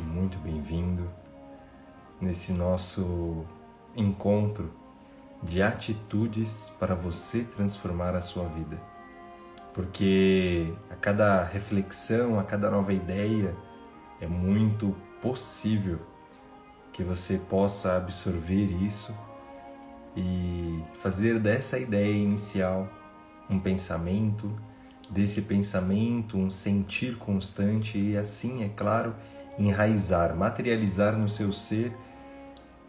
muito bem-vindo nesse nosso encontro de atitudes para você transformar a sua vida. Porque a cada reflexão, a cada nova ideia, é muito possível que você possa absorver isso e fazer dessa ideia inicial um pensamento desse pensamento, um sentir constante e assim, é claro, enraizar, materializar no seu ser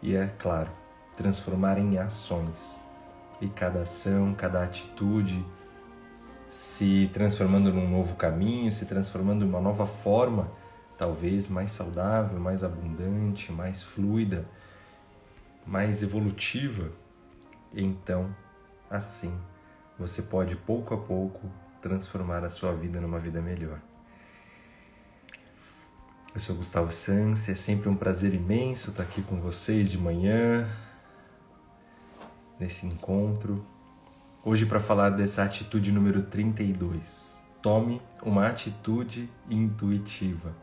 e, é claro, transformar em ações. E cada ação, cada atitude se transformando num novo caminho, se transformando em uma nova forma, talvez mais saudável, mais abundante, mais fluida, mais evolutiva. Então, assim, você pode pouco a pouco transformar a sua vida numa vida melhor. Eu sou Gustavo Sanz é sempre um prazer imenso estar aqui com vocês de manhã, nesse encontro. Hoje, para falar dessa atitude número 32. Tome uma atitude intuitiva.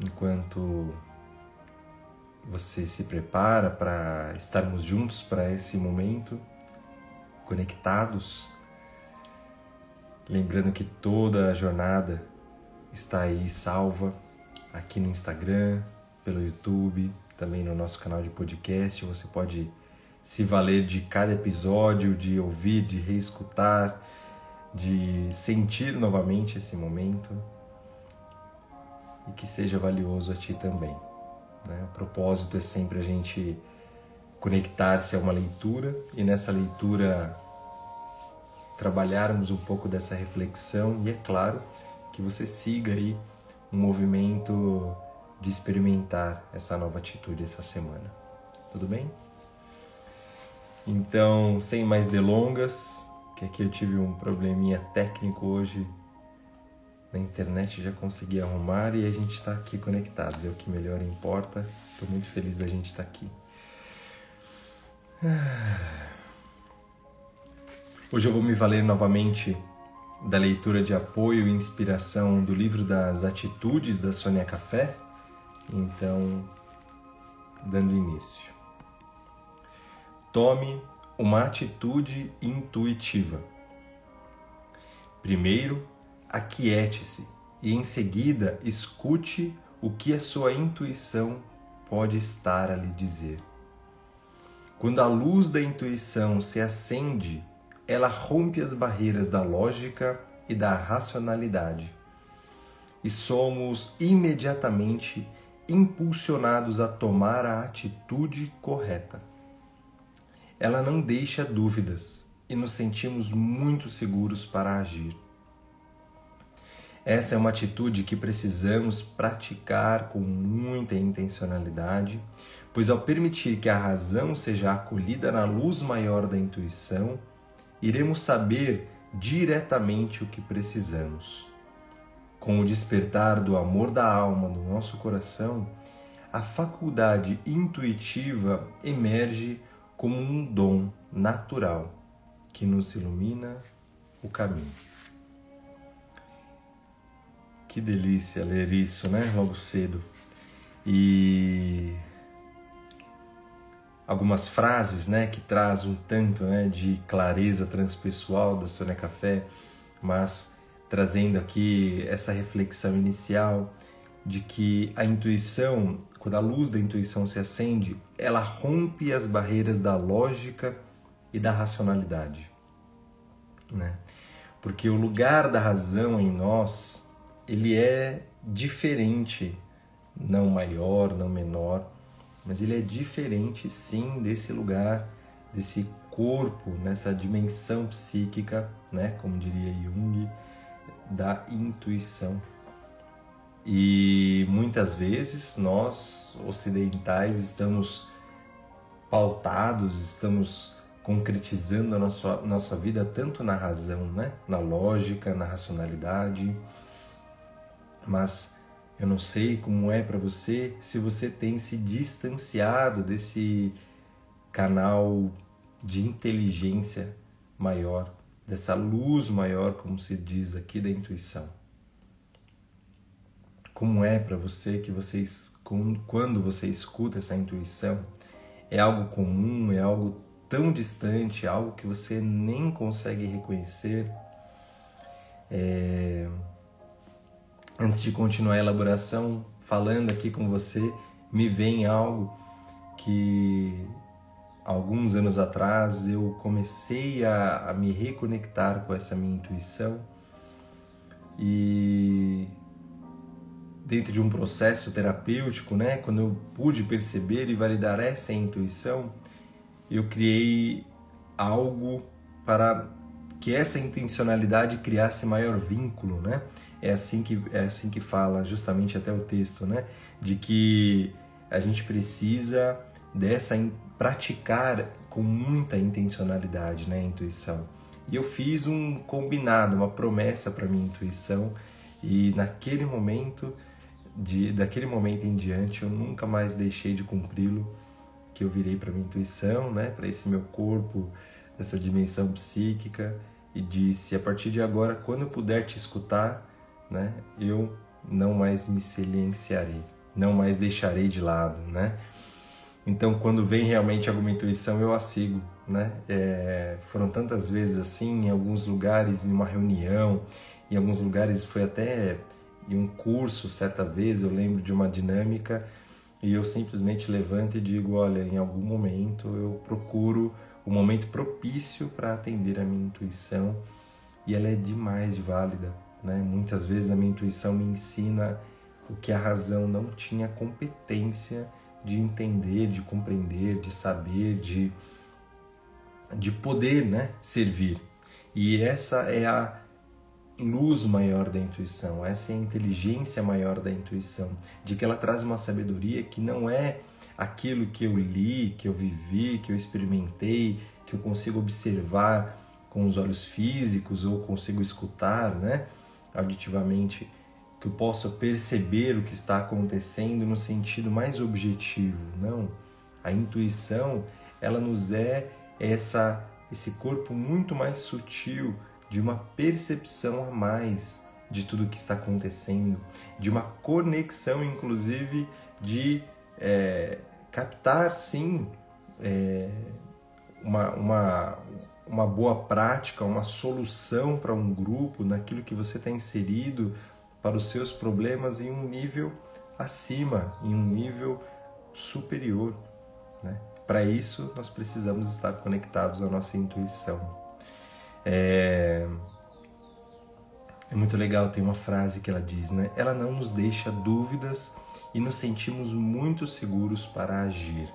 Enquanto você se prepara para estarmos juntos para esse momento, conectados, Lembrando que toda a jornada está aí salva aqui no Instagram, pelo YouTube, também no nosso canal de podcast. Você pode se valer de cada episódio, de ouvir, de reescutar, de sentir novamente esse momento e que seja valioso a ti também. Né? O propósito é sempre a gente conectar-se a uma leitura e nessa leitura trabalharmos um pouco dessa reflexão e é claro que você siga aí um movimento de experimentar essa nova atitude essa semana. Tudo bem? Então, sem mais delongas, que aqui eu tive um probleminha técnico hoje na internet, já consegui arrumar e a gente está aqui conectados, é o que melhor importa. Estou muito feliz da gente estar tá aqui. Ah. Hoje eu vou me valer novamente da leitura de apoio e inspiração do livro das Atitudes da Sônia Café. Então, dando início. Tome uma atitude intuitiva. Primeiro, aquiete-se e em seguida escute o que a sua intuição pode estar a lhe dizer. Quando a luz da intuição se acende ela rompe as barreiras da lógica e da racionalidade. E somos imediatamente impulsionados a tomar a atitude correta. Ela não deixa dúvidas e nos sentimos muito seguros para agir. Essa é uma atitude que precisamos praticar com muita intencionalidade, pois ao permitir que a razão seja acolhida na luz maior da intuição, iremos saber diretamente o que precisamos. Com o despertar do amor da alma no nosso coração, a faculdade intuitiva emerge como um dom natural que nos ilumina o caminho. Que delícia ler isso, né? Logo cedo. E algumas frases, né, que traz um tanto, né, de clareza transpessoal da Sônia Café, mas trazendo aqui essa reflexão inicial de que a intuição, quando a luz da intuição se acende, ela rompe as barreiras da lógica e da racionalidade, né? Porque o lugar da razão em nós, ele é diferente, não maior, não menor, mas ele é diferente sim desse lugar, desse corpo, nessa dimensão psíquica, né, como diria Jung, da intuição. E muitas vezes nós ocidentais estamos pautados, estamos concretizando a nossa, nossa vida tanto na razão, né? na lógica, na racionalidade, mas eu não sei como é para você se você tem se distanciado desse canal de inteligência maior dessa luz maior, como se diz aqui, da intuição. Como é para você que vocês, quando você escuta essa intuição, é algo comum, é algo tão distante, algo que você nem consegue reconhecer? É... Antes de continuar a elaboração, falando aqui com você, me vem algo que alguns anos atrás eu comecei a, a, me reconectar com essa minha intuição. E dentro de um processo terapêutico, né, quando eu pude perceber e validar essa intuição, eu criei algo para que essa intencionalidade criasse maior vínculo, né? É assim que é assim que fala justamente até o texto, né? De que a gente precisa dessa praticar com muita intencionalidade, né, a intuição. E eu fiz um combinado, uma promessa para minha intuição e naquele momento de daquele momento em diante eu nunca mais deixei de cumpri-lo, que eu virei para minha intuição, né, para esse meu corpo, essa dimensão psíquica e disse: a partir de agora, quando eu puder te escutar, né, eu não mais me silenciarei, não mais deixarei de lado, né? Então, quando vem realmente alguma intuição, eu a sigo, né? É, foram tantas vezes assim, em alguns lugares, em uma reunião, em alguns lugares foi até em um curso, certa vez, eu lembro de uma dinâmica e eu simplesmente levanto e digo, olha, em algum momento eu procuro o momento propício para atender a minha intuição e ela é demais válida, né? Muitas vezes a minha intuição me ensina o que a razão não tinha competência de entender, de compreender, de saber, de, de poder né, servir. E essa é a luz maior da intuição, essa é a inteligência maior da intuição, de que ela traz uma sabedoria que não é aquilo que eu li, que eu vivi, que eu experimentei, que eu consigo observar com os olhos físicos ou consigo escutar, né, auditivamente que eu possa perceber o que está acontecendo no sentido mais objetivo. Não, a intuição, ela nos é essa esse corpo muito mais sutil de uma percepção a mais de tudo o que está acontecendo, de uma conexão, inclusive, de é, captar, sim, é, uma, uma, uma boa prática, uma solução para um grupo, naquilo que você está inserido, para os seus problemas em um nível acima, em um nível superior. Né? Para isso, nós precisamos estar conectados à nossa intuição. É... é muito legal, tem uma frase que ela diz, né? Ela não nos deixa dúvidas e nos sentimos muito seguros para agir.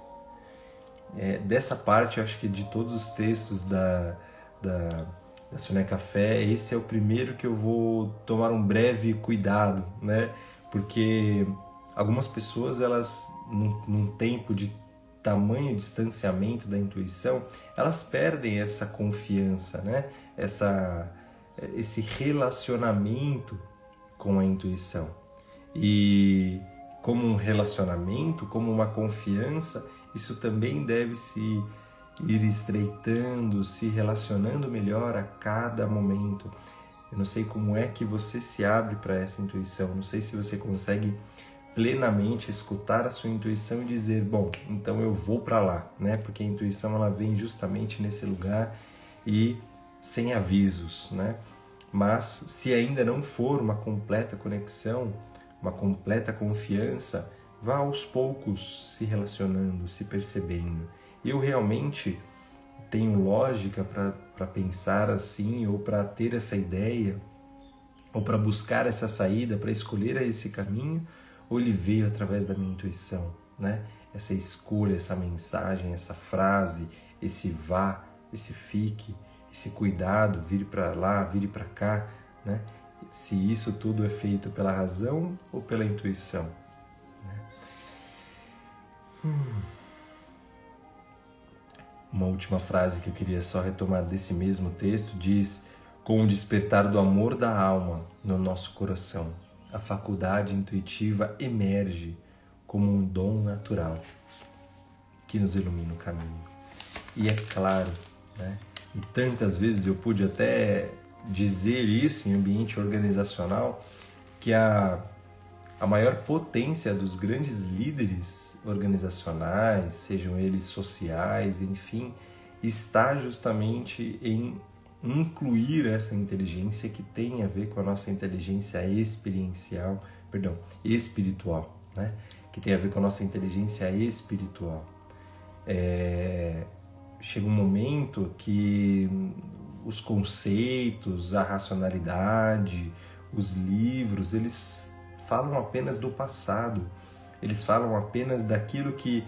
É, dessa parte, eu acho que de todos os textos da, da da Café, esse é o primeiro que eu vou tomar um breve cuidado, né? Porque algumas pessoas, elas, num, num tempo de tamanho distanciamento da intuição, elas perdem essa confiança, né? Essa, esse relacionamento com a intuição. E como um relacionamento, como uma confiança, isso também deve se ir estreitando, se relacionando melhor a cada momento. Eu não sei como é que você se abre para essa intuição, não sei se você consegue plenamente escutar a sua intuição e dizer, bom, então eu vou para lá, né? Porque a intuição ela vem justamente nesse lugar e sem avisos, né? Mas se ainda não for uma completa conexão, uma completa confiança, vá aos poucos se relacionando, se percebendo eu realmente tenho lógica para pensar assim, ou para ter essa ideia, ou para buscar essa saída, para escolher esse caminho, ou ele veio através da minha intuição, né? Essa escolha, essa mensagem, essa frase, esse vá, esse fique, esse cuidado, vire para lá, vire para cá, né? Se isso tudo é feito pela razão ou pela intuição. Né? Hum. Uma última frase que eu queria só retomar desse mesmo texto diz: Com o despertar do amor da alma no nosso coração, a faculdade intuitiva emerge como um dom natural que nos ilumina o caminho. E é claro, né, e tantas vezes eu pude até dizer isso em ambiente organizacional, que a, a maior potência dos grandes líderes organizacionais, sejam eles sociais, enfim, está justamente em incluir essa inteligência que tem a ver com a nossa inteligência experiencial, perdão, espiritual, né? Que tem a ver com a nossa inteligência espiritual. É, chega um momento que os conceitos, a racionalidade, os livros, eles falam apenas do passado. Eles falam apenas daquilo que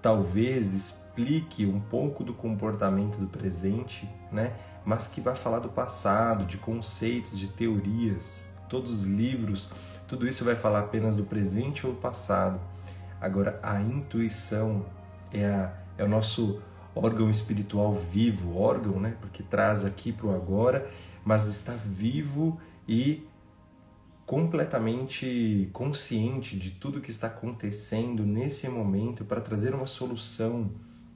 talvez explique um pouco do comportamento do presente, né? Mas que vai falar do passado, de conceitos, de teorias. Todos os livros, tudo isso vai falar apenas do presente ou do passado. Agora, a intuição é, a, é o nosso órgão espiritual vivo, órgão, né? Porque traz aqui para o agora, mas está vivo e completamente consciente de tudo que está acontecendo nesse momento para trazer uma solução,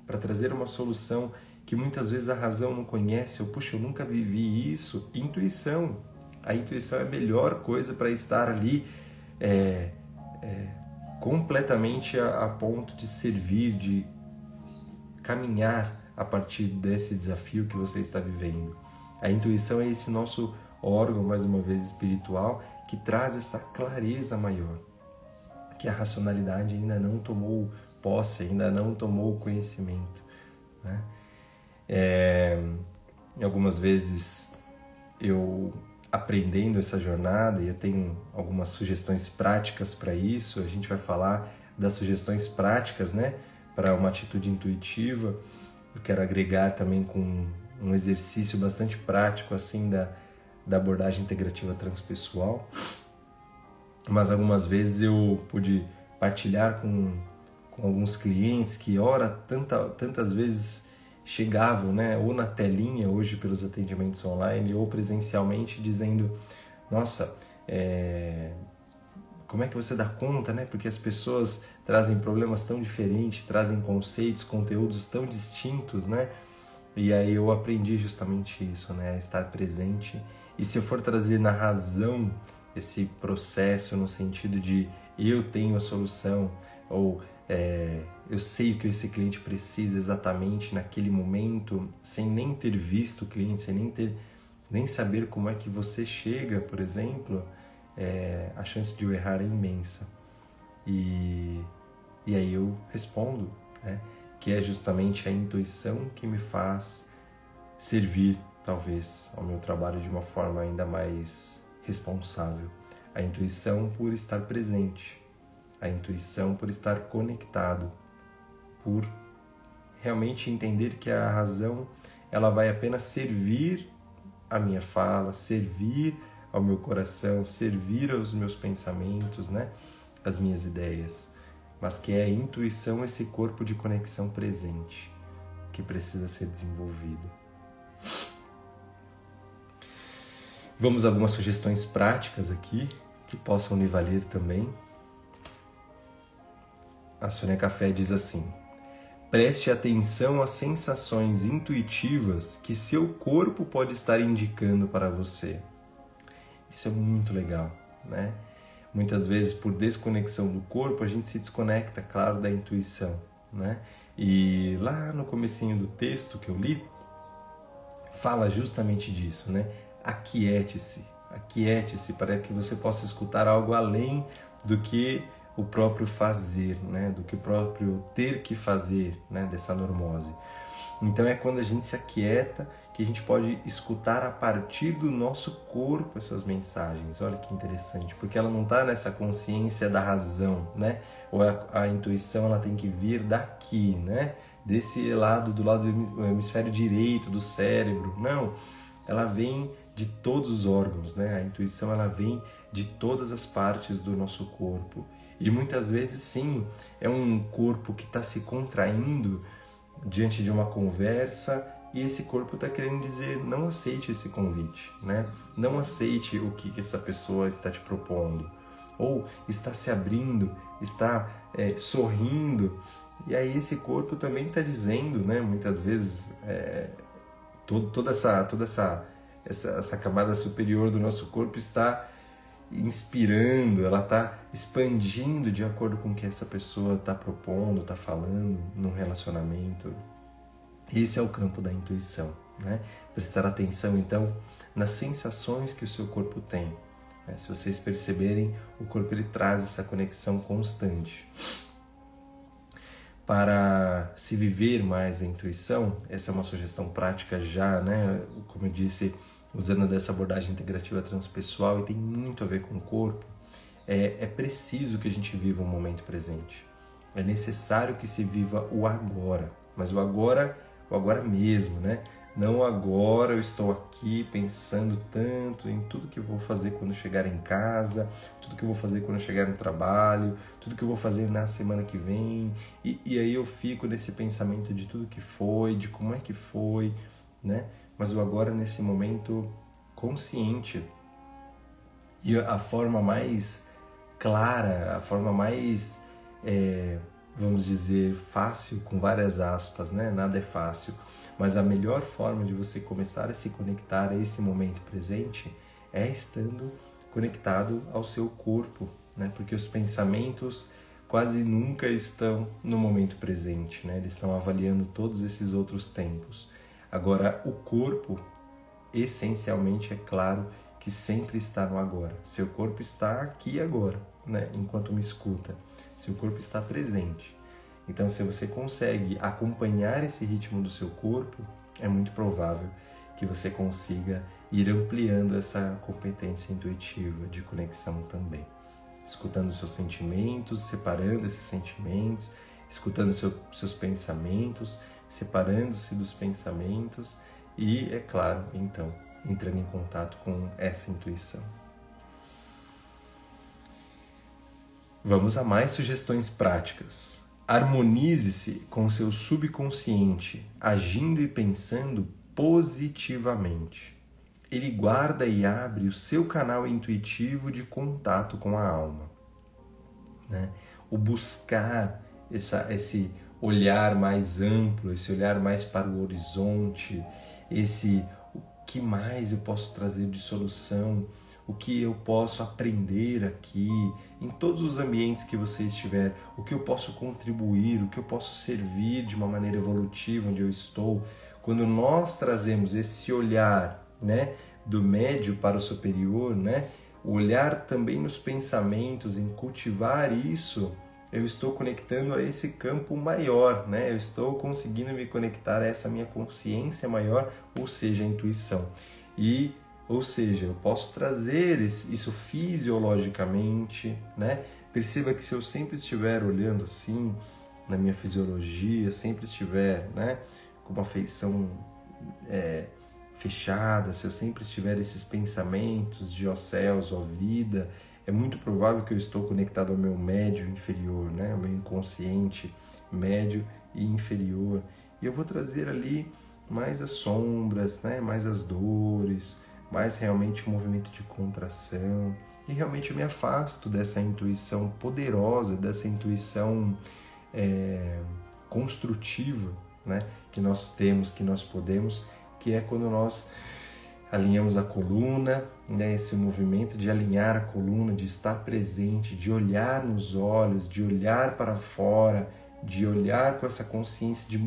para trazer uma solução que muitas vezes a razão não conhece, ou puxa, eu nunca vivi isso. Intuição. A intuição é a melhor coisa para estar ali é, é, completamente a, a ponto de servir, de caminhar a partir desse desafio que você está vivendo. A intuição é esse nosso órgão, mais uma vez, espiritual, que traz essa clareza maior, que a racionalidade ainda não tomou posse, ainda não tomou conhecimento. Né? É, algumas vezes eu aprendendo essa jornada e eu tenho algumas sugestões práticas para isso. A gente vai falar das sugestões práticas, né? Para uma atitude intuitiva. Eu quero agregar também com um exercício bastante prático assim da, da abordagem integrativa transpessoal. Mas algumas vezes eu pude partilhar com, com alguns clientes que, ora, tanta, tantas vezes chegavam, né, ou na telinha hoje pelos atendimentos online ou presencialmente, dizendo: Nossa, é, como é que você dá conta, né? Porque as pessoas trazem problemas tão diferentes, trazem conceitos, conteúdos tão distintos, né? E aí eu aprendi justamente isso, né? Estar presente. E se eu for trazer na razão esse processo no sentido de eu tenho a solução ou é, eu sei o que esse cliente precisa exatamente naquele momento, sem nem ter visto o cliente, sem nem ter nem saber como é que você chega, por exemplo, é, a chance de eu errar é imensa. E, e aí eu respondo, né, que é justamente a intuição que me faz servir, talvez, ao meu trabalho de uma forma ainda mais responsável. A intuição por estar presente, a intuição por estar conectado, por realmente entender que a razão ela vai apenas servir a minha fala, servir ao meu coração, servir aos meus pensamentos, né? As minhas ideias, mas que é a intuição esse corpo de conexão presente que precisa ser desenvolvido. Vamos a algumas sugestões práticas aqui que possam lhe valer também. A Sônia Café diz assim: Preste atenção às sensações intuitivas que seu corpo pode estar indicando para você. Isso é muito legal, né? Muitas vezes por desconexão do corpo, a gente se desconecta, claro, da intuição, né? E lá no comecinho do texto que eu li, fala justamente disso, né? Aquiete-se, aquiete-se para que você possa escutar algo além do que o próprio fazer, né? Do que o próprio ter que fazer, né? Dessa normose. Então é quando a gente se aquieta que a gente pode escutar a partir do nosso corpo essas mensagens. Olha que interessante, porque ela não está nessa consciência da razão, né? Ou a, a, intuição ela tem que vir daqui, né? Desse lado, do lado do hemisfério direito do cérebro. Não, ela vem de todos os órgãos, né? A intuição ela vem de todas as partes do nosso corpo. E muitas vezes, sim, é um corpo que está se contraindo diante de uma conversa e esse corpo está querendo dizer não aceite esse convite, né? Não aceite o que essa pessoa está te propondo ou está se abrindo, está é, sorrindo e aí esse corpo também está dizendo, né? Muitas vezes é, todo, toda essa toda essa, essa essa camada superior do nosso corpo está inspirando, ela está expandindo de acordo com o que essa pessoa está propondo, está falando num relacionamento. Esse é o campo da intuição, né? Prestar atenção então nas sensações que o seu corpo tem. Né? Se vocês perceberem, o corpo ele traz essa conexão constante. Para se viver mais a intuição, essa é uma sugestão prática já, né? Como eu disse, usando dessa abordagem integrativa transpessoal e tem muito a ver com o corpo, é, é preciso que a gente viva o um momento presente. É necessário que se viva o agora, mas o agora, o agora mesmo, né? Não agora eu estou aqui pensando tanto em tudo que eu vou fazer quando chegar em casa, tudo que eu vou fazer quando chegar no trabalho, tudo que eu vou fazer na semana que vem. E, e aí eu fico nesse pensamento de tudo que foi, de como é que foi, né? Mas o agora nesse momento consciente. E a forma mais clara, a forma mais, é, vamos dizer, fácil, com várias aspas, né? Nada é fácil, mas a melhor forma de você começar a se conectar a esse momento presente é estando conectado ao seu corpo, né? Porque os pensamentos quase nunca estão no momento presente, né? Eles estão avaliando todos esses outros tempos. Agora, o corpo, essencialmente, é claro que sempre está no agora. Seu corpo está aqui agora, né? enquanto me escuta. Seu corpo está presente. Então, se você consegue acompanhar esse ritmo do seu corpo, é muito provável que você consiga ir ampliando essa competência intuitiva de conexão também. Escutando seus sentimentos, separando esses sentimentos, escutando seu, seus pensamentos separando-se dos pensamentos e, é claro, então, entrando em contato com essa intuição. Vamos a mais sugestões práticas. Harmonize-se com seu subconsciente, agindo e pensando positivamente. Ele guarda e abre o seu canal intuitivo de contato com a alma. Né? O buscar essa, esse olhar mais amplo, esse olhar mais para o horizonte, esse o que mais eu posso trazer de solução, o que eu posso aprender aqui, em todos os ambientes que você estiver, o que eu posso contribuir, o que eu posso servir de uma maneira evolutiva onde eu estou. Quando nós trazemos esse olhar, né, do médio para o superior, né, olhar também nos pensamentos, em cultivar isso, eu estou conectando a esse campo maior, né? Eu estou conseguindo me conectar a essa minha consciência maior, ou seja, a intuição. E, ou seja, eu posso trazer isso fisiologicamente, né? Perceba que se eu sempre estiver olhando assim na minha fisiologia, sempre estiver, né, com uma feição é, fechada, se eu sempre estiver esses pensamentos de ó céus, ó vida, é muito provável que eu estou conectado ao meu médio inferior, né? ao meu inconsciente médio e inferior. E eu vou trazer ali mais as sombras, né? mais as dores, mais realmente o um movimento de contração. E realmente eu me afasto dessa intuição poderosa, dessa intuição é, construtiva né? que nós temos, que nós podemos, que é quando nós alinhamos a coluna, né, esse movimento de alinhar a coluna, de estar presente, de olhar nos olhos, de olhar para fora, de olhar com essa consciência, de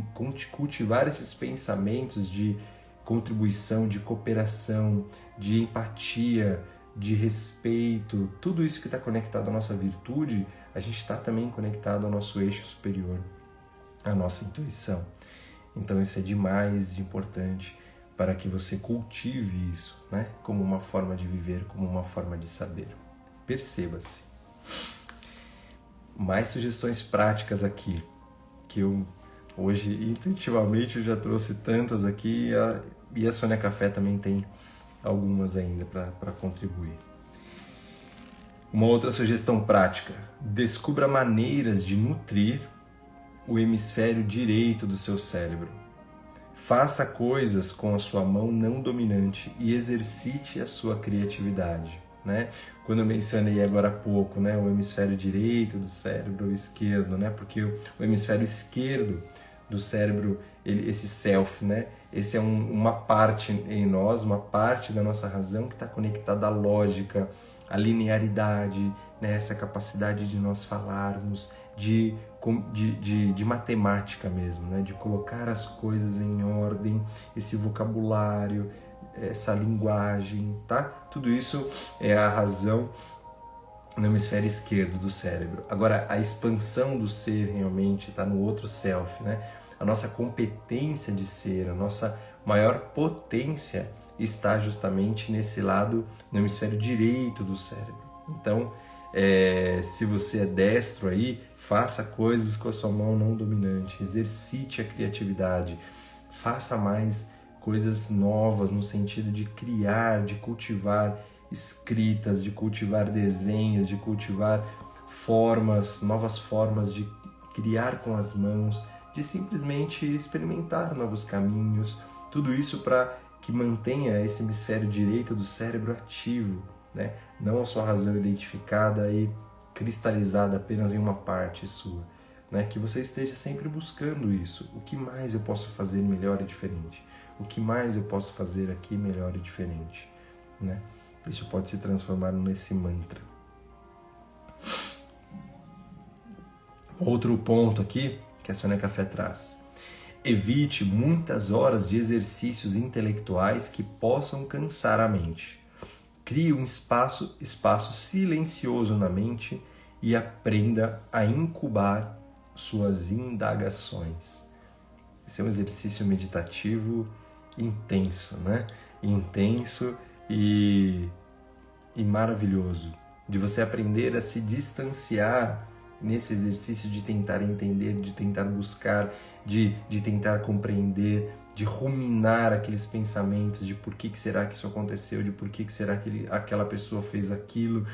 cultivar esses pensamentos de contribuição, de cooperação, de empatia, de respeito, tudo isso que está conectado à nossa virtude, a gente está também conectado ao nosso eixo superior, à nossa intuição. Então isso é demais de importante para que você cultive isso, né? Como uma forma de viver, como uma forma de saber. Perceba-se. Mais sugestões práticas aqui, que eu hoje intuitivamente eu já trouxe tantas aqui e a, e a Sônia Café também tem algumas ainda para contribuir. Uma outra sugestão prática: descubra maneiras de nutrir o hemisfério direito do seu cérebro Faça coisas com a sua mão não dominante e exercite a sua criatividade. Né? Quando eu mencionei agora há pouco né, o hemisfério direito do cérebro, esquerdo, né? porque o hemisfério esquerdo do cérebro, ele, esse self, né? Esse é um, uma parte em nós, uma parte da nossa razão que está conectada à lógica, à linearidade, né? essa capacidade de nós falarmos, de, de, de, de, matemática mesmo, né? de colocar as coisas em ordem, esse vocabulário, essa linguagem, tá? Tudo isso é a razão no hemisfério esquerdo do cérebro. Agora, a expansão do ser realmente está no outro self, né? A nossa competência de ser, a nossa maior potência está justamente nesse lado, no hemisfério direito do cérebro. Então, é, se você é destro aí, faça coisas com a sua mão não dominante, exercite a criatividade, faça mais coisas novas no sentido de criar, de cultivar escritas, de cultivar desenhos, de cultivar formas, novas formas de criar com as mãos, de simplesmente experimentar novos caminhos, tudo isso para que mantenha esse hemisfério direito do cérebro ativo, né? não a sua razão identificada e cristalizada apenas em uma parte sua. Né? Que você esteja sempre buscando isso. O que mais eu posso fazer melhor e diferente? O que mais eu posso fazer aqui melhor e diferente? Né? Isso pode se transformar nesse mantra. Outro ponto aqui que a Sônia Café traz. Evite muitas horas de exercícios intelectuais que possam cansar a mente. Crie um espaço, espaço silencioso na mente e aprenda a incubar suas indagações. Esse é um exercício meditativo intenso, né? Intenso e, e maravilhoso. De você aprender a se distanciar nesse exercício de tentar entender, de tentar buscar, de, de tentar compreender, de ruminar aqueles pensamentos de por que, que será que isso aconteceu, de por que, que será que ele, aquela pessoa fez aquilo,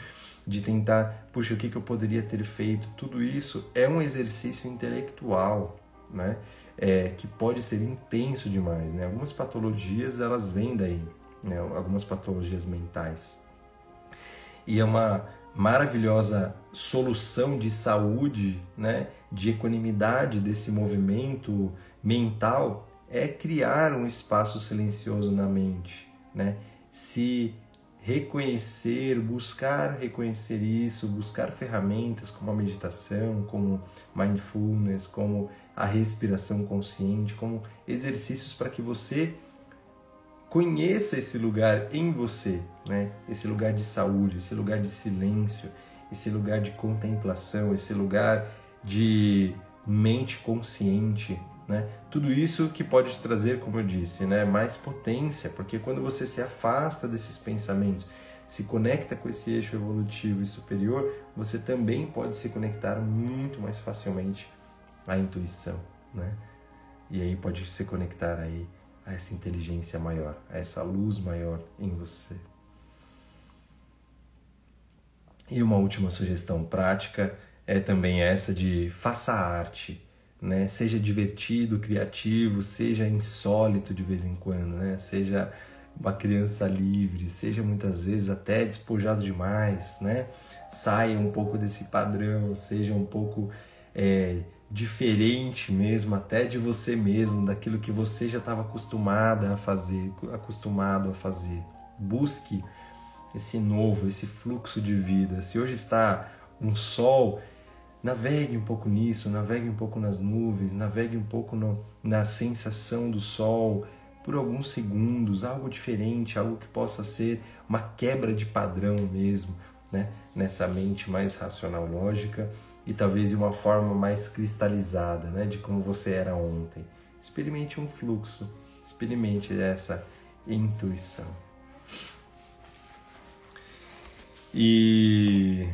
de tentar, puxa, o que, que eu poderia ter feito. Tudo isso é um exercício intelectual, né? É, que pode ser intenso demais, né? Algumas patologias elas vêm daí, né? Algumas patologias mentais. E é uma maravilhosa solução de saúde, né, de equanimidade desse movimento mental é criar um espaço silencioso na mente, né? Se reconhecer, buscar reconhecer isso, buscar ferramentas como a meditação, como mindfulness, como a respiração consciente, como exercícios para que você conheça esse lugar em você, né? Esse lugar de saúde, esse lugar de silêncio, esse lugar de contemplação, esse lugar de mente consciente, né? Tudo isso que pode te trazer, como eu disse, né, mais potência, porque quando você se afasta desses pensamentos, se conecta com esse eixo evolutivo e superior, você também pode se conectar muito mais facilmente à intuição, né? E aí pode se conectar aí a essa inteligência maior, a essa luz maior em você. E uma última sugestão prática é também essa de faça arte, né? Seja divertido, criativo, seja insólito de vez em quando, né? Seja uma criança livre, seja muitas vezes até despojado demais, né? Saia um pouco desse padrão, seja um pouco é, diferente mesmo, até de você mesmo, daquilo que você já estava acostumada a fazer, acostumado a fazer. Busque esse novo, esse fluxo de vida. Se hoje está um sol, navegue um pouco nisso, navegue um pouco nas nuvens, navegue um pouco no, na sensação do sol por alguns segundos, algo diferente, algo que possa ser uma quebra de padrão mesmo, né? Nessa mente mais racional lógica e talvez de uma forma mais cristalizada, né, de como você era ontem. Experimente um fluxo, experimente essa intuição. E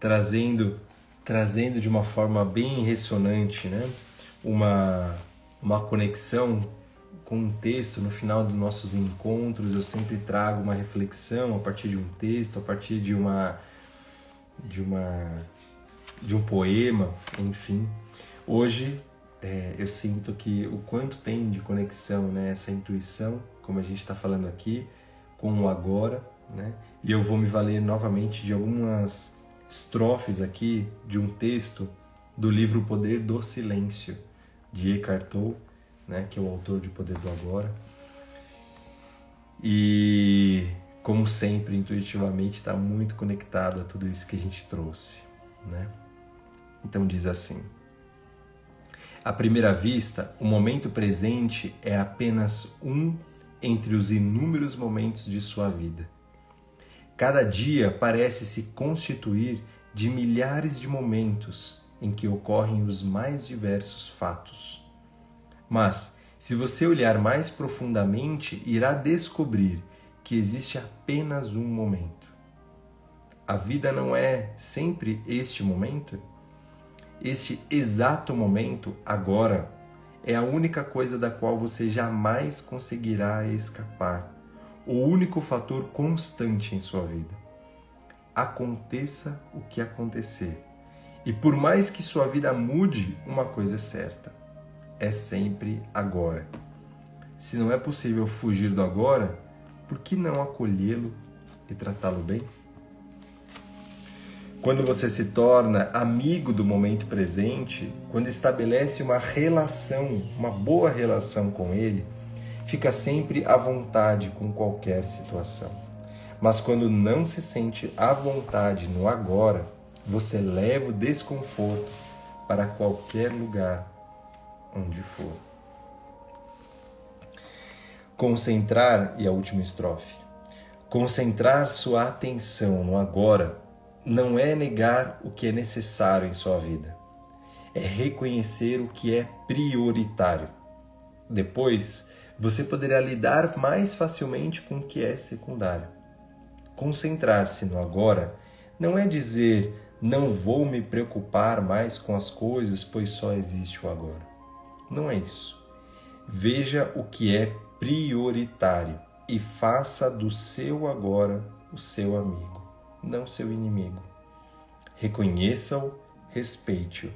trazendo trazendo de uma forma bem ressonante, né, uma uma conexão com um texto no final dos nossos encontros, eu sempre trago uma reflexão a partir de um texto, a partir de uma de uma de um poema, enfim. Hoje é, eu sinto que o quanto tem de conexão, né, essa intuição, como a gente está falando aqui, com o agora, né? E eu vou me valer novamente de algumas estrofes aqui de um texto do livro Poder do Silêncio, de Eckhart Tolle, né, que é o autor de Poder do Agora. E, como sempre, intuitivamente está muito conectado a tudo isso que a gente trouxe. Né? Então, diz assim. À primeira vista, o momento presente é apenas um entre os inúmeros momentos de sua vida. Cada dia parece se constituir de milhares de momentos em que ocorrem os mais diversos fatos. Mas, se você olhar mais profundamente, irá descobrir que existe apenas um momento. A vida não é sempre este momento? Este exato momento, agora, é a única coisa da qual você jamais conseguirá escapar, o único fator constante em sua vida. Aconteça o que acontecer. E por mais que sua vida mude, uma coisa é certa: é sempre agora. Se não é possível fugir do agora, por que não acolhê-lo e tratá-lo bem? Quando você se torna amigo do momento presente, quando estabelece uma relação, uma boa relação com ele, fica sempre à vontade com qualquer situação. Mas quando não se sente à vontade no agora, você leva o desconforto para qualquer lugar onde for. Concentrar, e a última estrofe. Concentrar sua atenção no agora não é negar o que é necessário em sua vida, é reconhecer o que é prioritário. Depois, você poderá lidar mais facilmente com o que é secundário. Concentrar-se no agora não é dizer não vou me preocupar mais com as coisas, pois só existe o agora. Não é isso. Veja o que é prioritário e faça do seu agora o seu amigo não seu inimigo. Reconheça-o, respeite-o.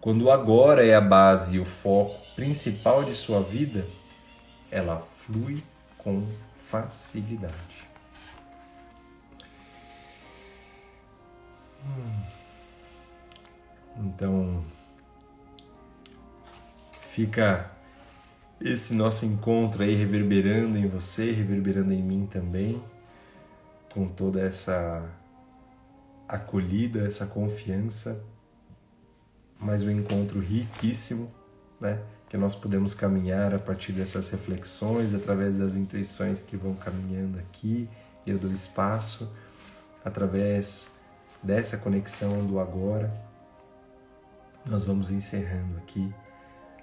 Quando o agora é a base e o foco principal de sua vida, ela flui com facilidade. Hum. Então, fica esse nosso encontro aí reverberando em você, reverberando em mim também, com toda essa acolhida, essa confiança, mas um encontro riquíssimo, né? Que nós podemos caminhar a partir dessas reflexões, através das intuições que vão caminhando aqui, eu dou espaço, através dessa conexão do agora. Nós vamos encerrando aqui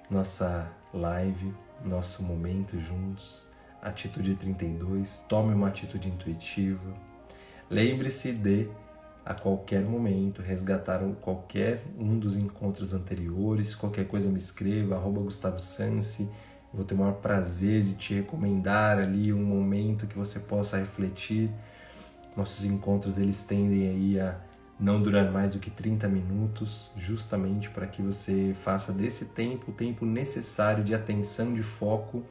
nossa live, nosso momento juntos. Atitude 32, tome uma atitude intuitiva. Lembre-se de a qualquer momento, resgataram qualquer um dos encontros anteriores. Qualquer coisa me escreva, arroba Gustavo Sansi. Vou ter o maior prazer de te recomendar ali um momento que você possa refletir. Nossos encontros eles tendem aí a não durar mais do que 30 minutos, justamente para que você faça desse tempo o tempo necessário de atenção, de foco,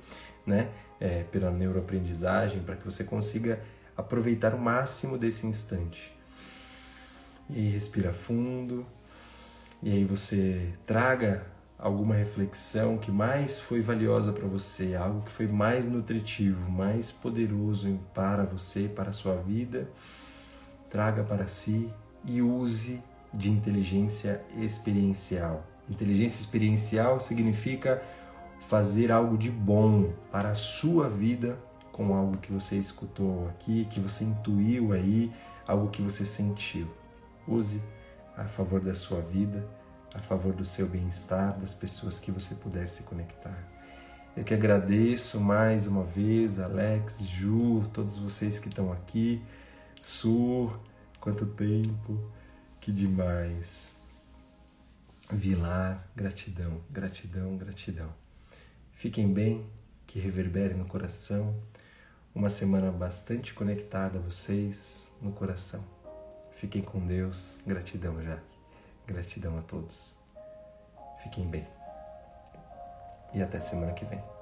né, é, pela neuroaprendizagem, para que você consiga aproveitar o máximo desse instante. E respira fundo. E aí você traga alguma reflexão que mais foi valiosa para você, algo que foi mais nutritivo, mais poderoso para você, para a sua vida. Traga para si e use de inteligência experiencial. Inteligência experiencial significa fazer algo de bom para a sua vida com algo que você escutou aqui, que você intuiu aí, algo que você sentiu. Use a favor da sua vida, a favor do seu bem-estar, das pessoas que você puder se conectar. Eu que agradeço mais uma vez, Alex, Ju, todos vocês que estão aqui. Sur, quanto tempo, que demais. Vilar, gratidão, gratidão, gratidão. Fiquem bem, que reverbere no coração. Uma semana bastante conectada a vocês no coração. Fiquem com Deus. Gratidão, Jaque. Gratidão a todos. Fiquem bem. E até semana que vem.